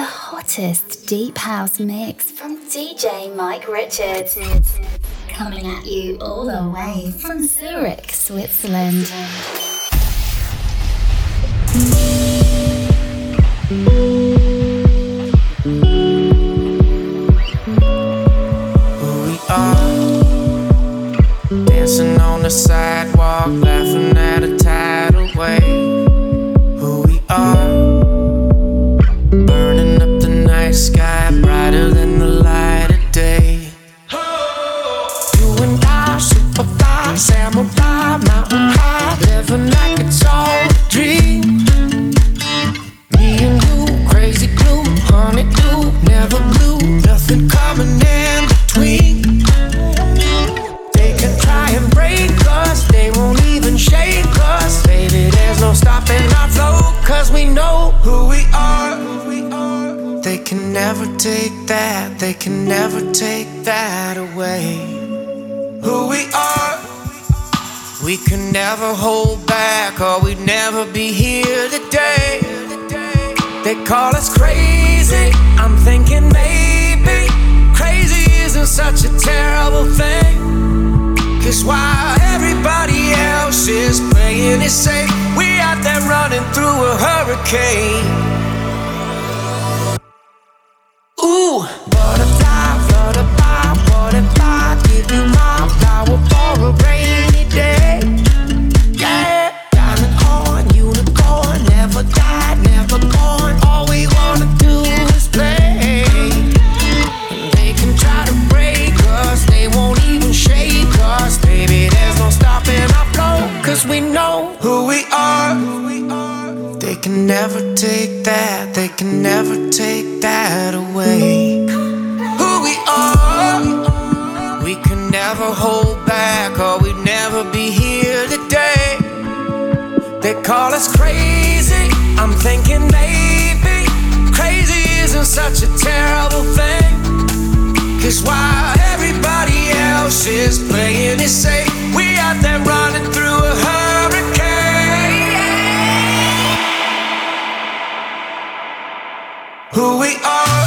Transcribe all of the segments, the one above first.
the hottest deep house mix from DJ Mike Richards. Coming at you all the way from Zurich, Switzerland. We are, dancing on the sidewalk, laughing at a tidal wave. Cause we know who we are. They can never take that, they can never take that away. Who we are. We can never hold back, or we'd never be here today. They call us crazy. I'm thinking maybe crazy isn't such a terrible thing. Cause while everybody is playing it safe, we out there running through a hurricane. Ooh, never take that, they can never take that away. Who we are. We can never hold back, or we'd never be here today. They call us crazy. I'm thinking maybe crazy isn't such a terrible thing. Cause while everybody else is playing it safe, we out there running through a Who we are.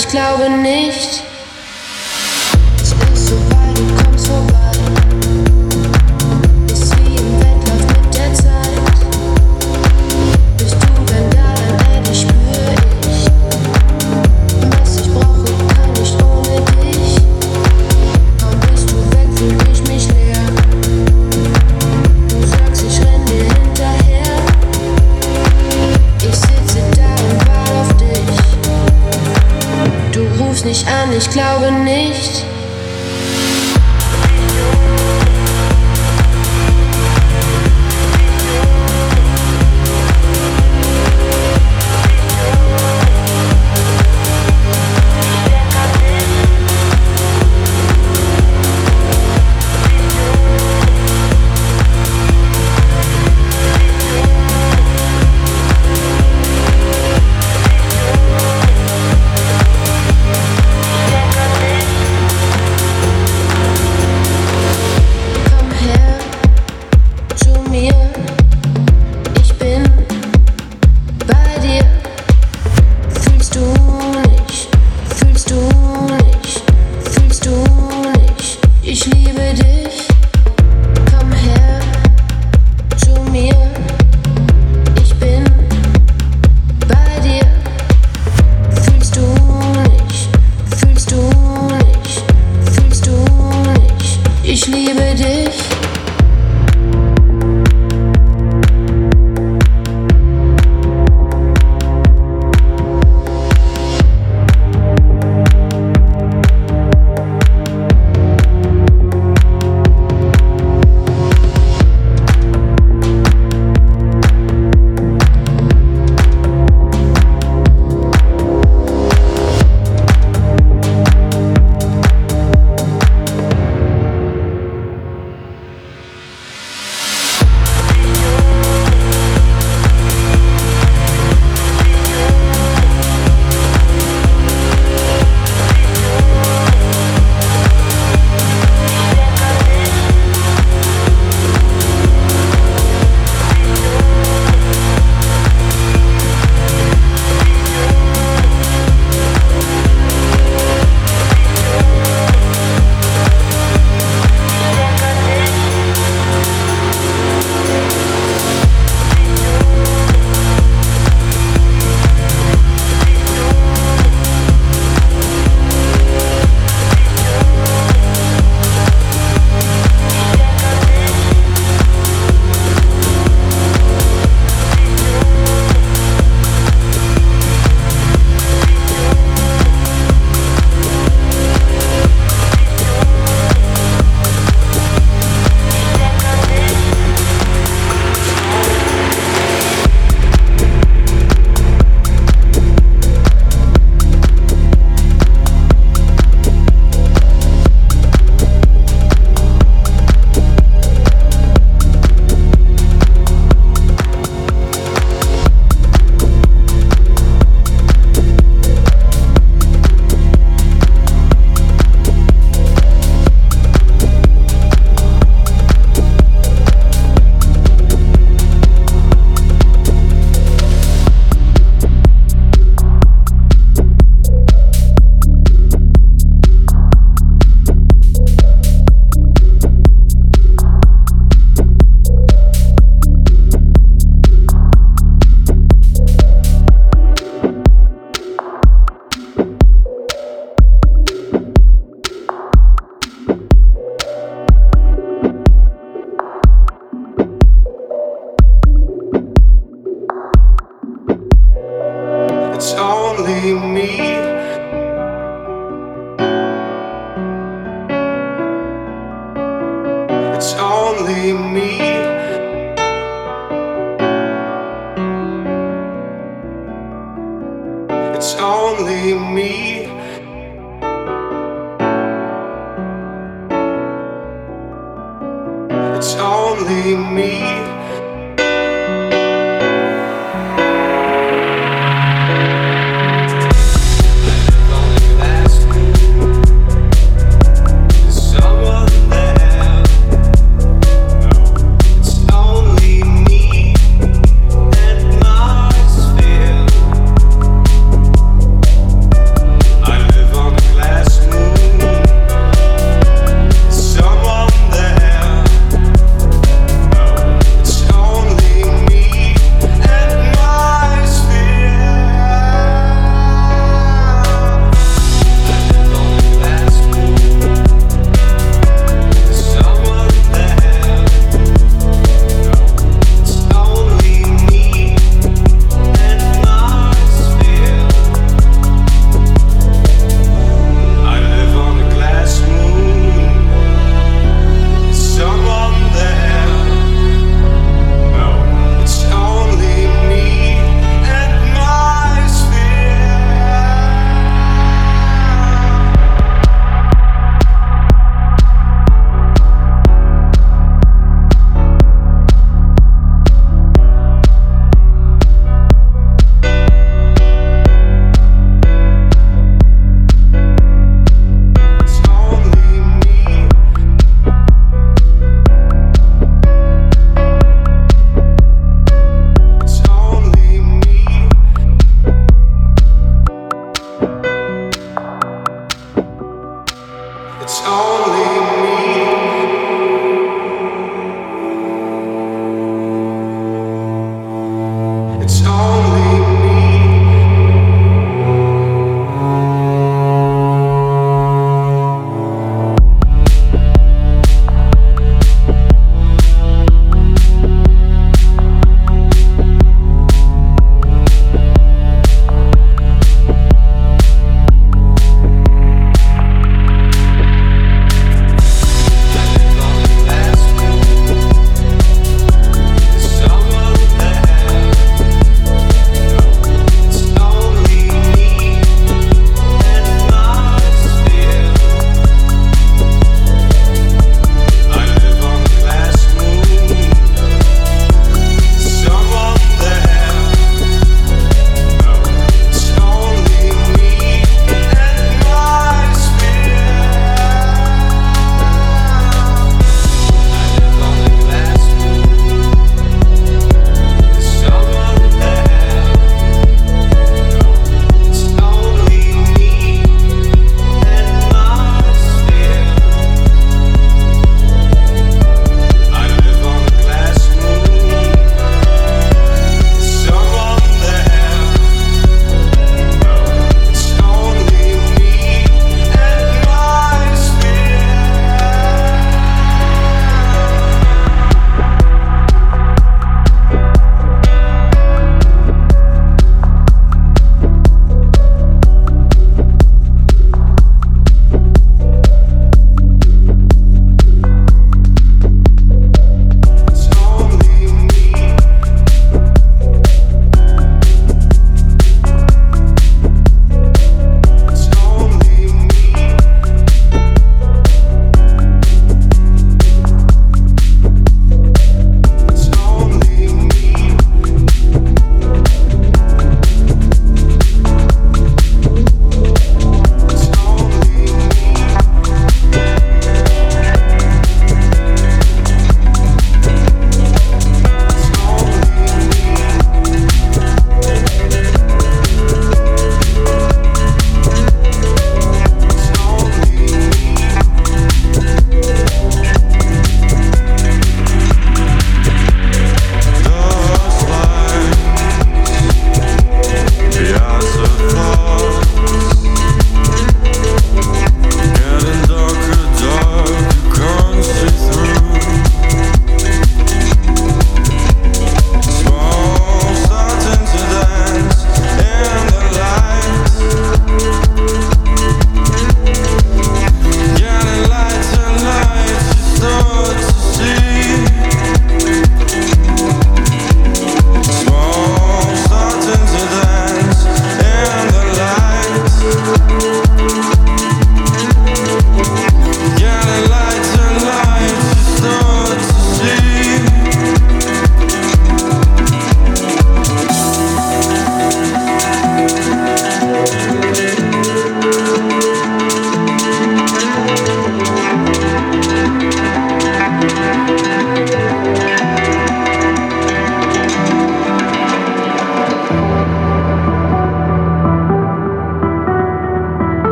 ich glaube nicht. Glaube nicht.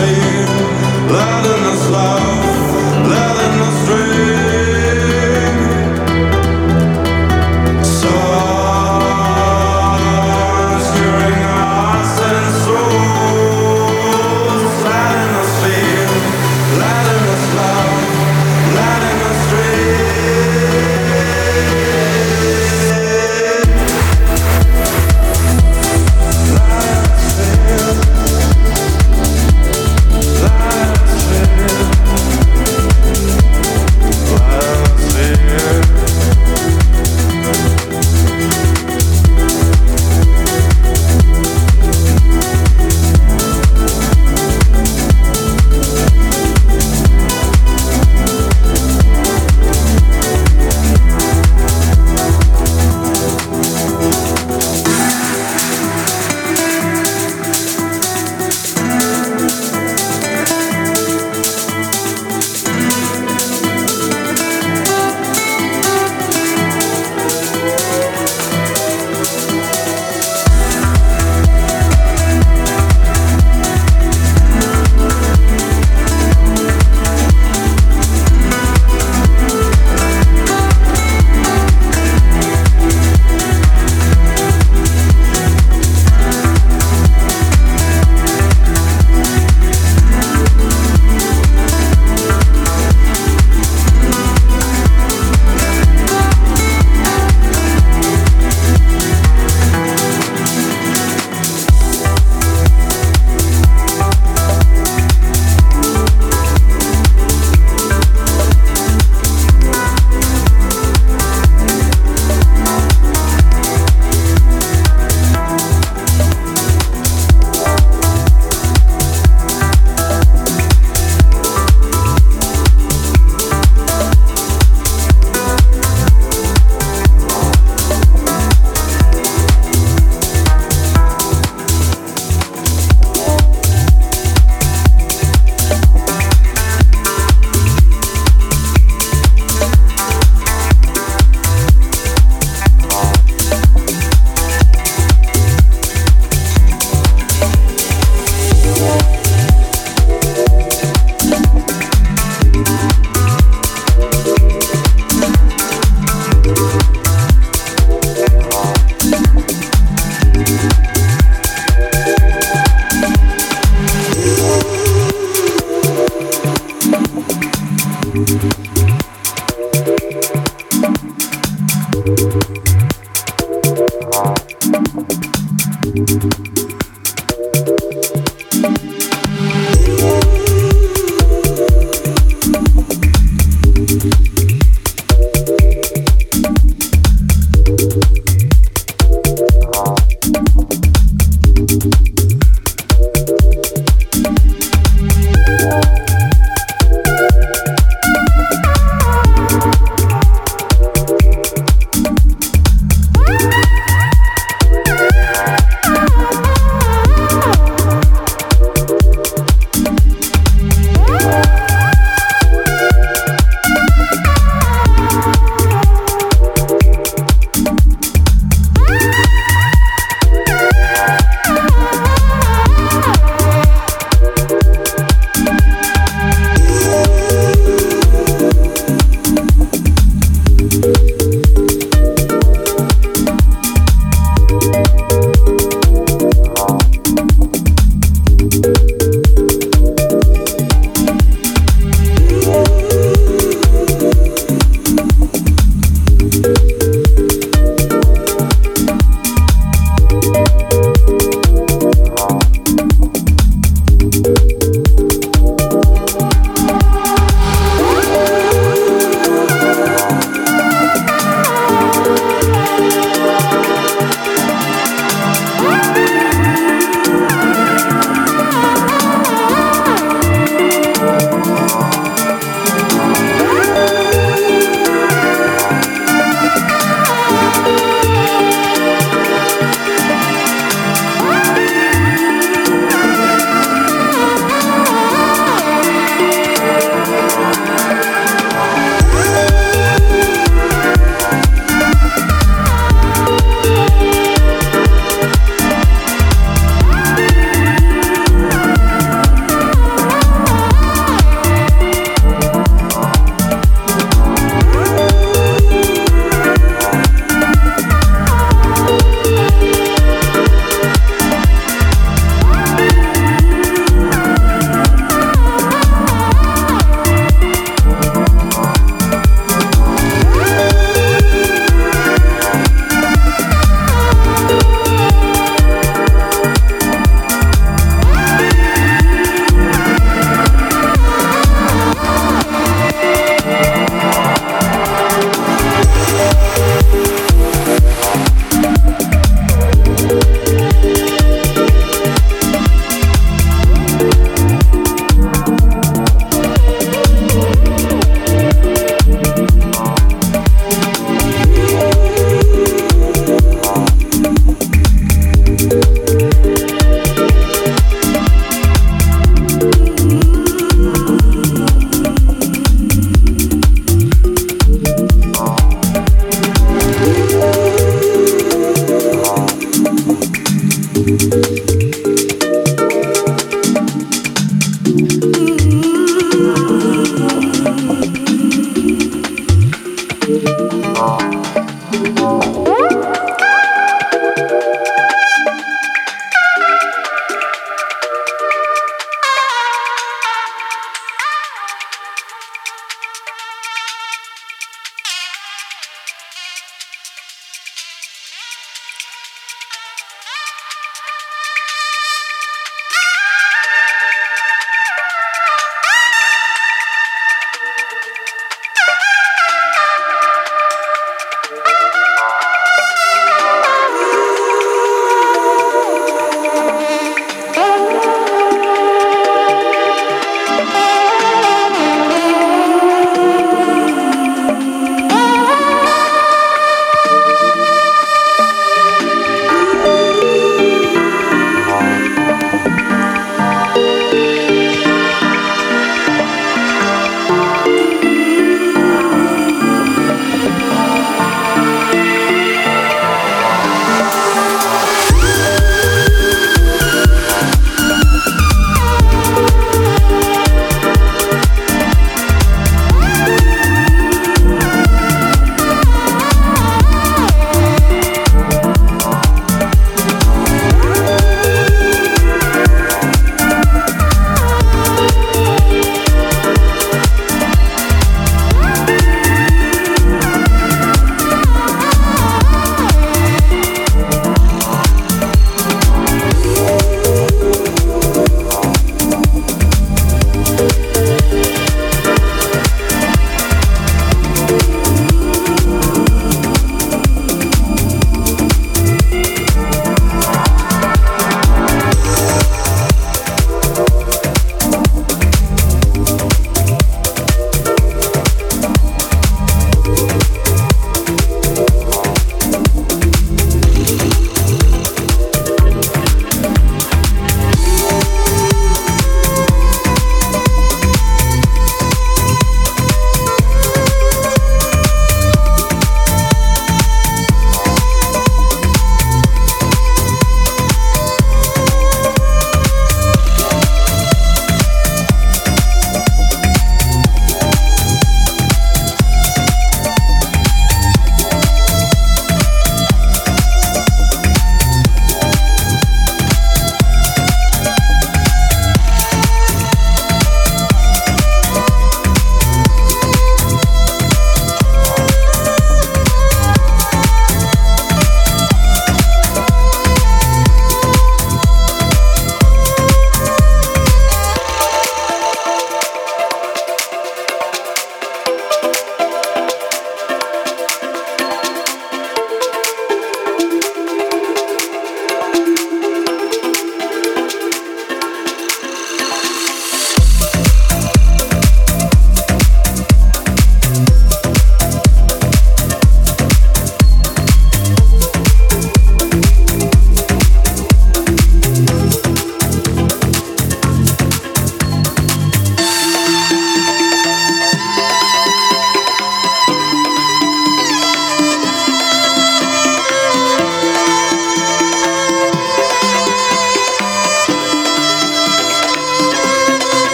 fade, light in the flowers.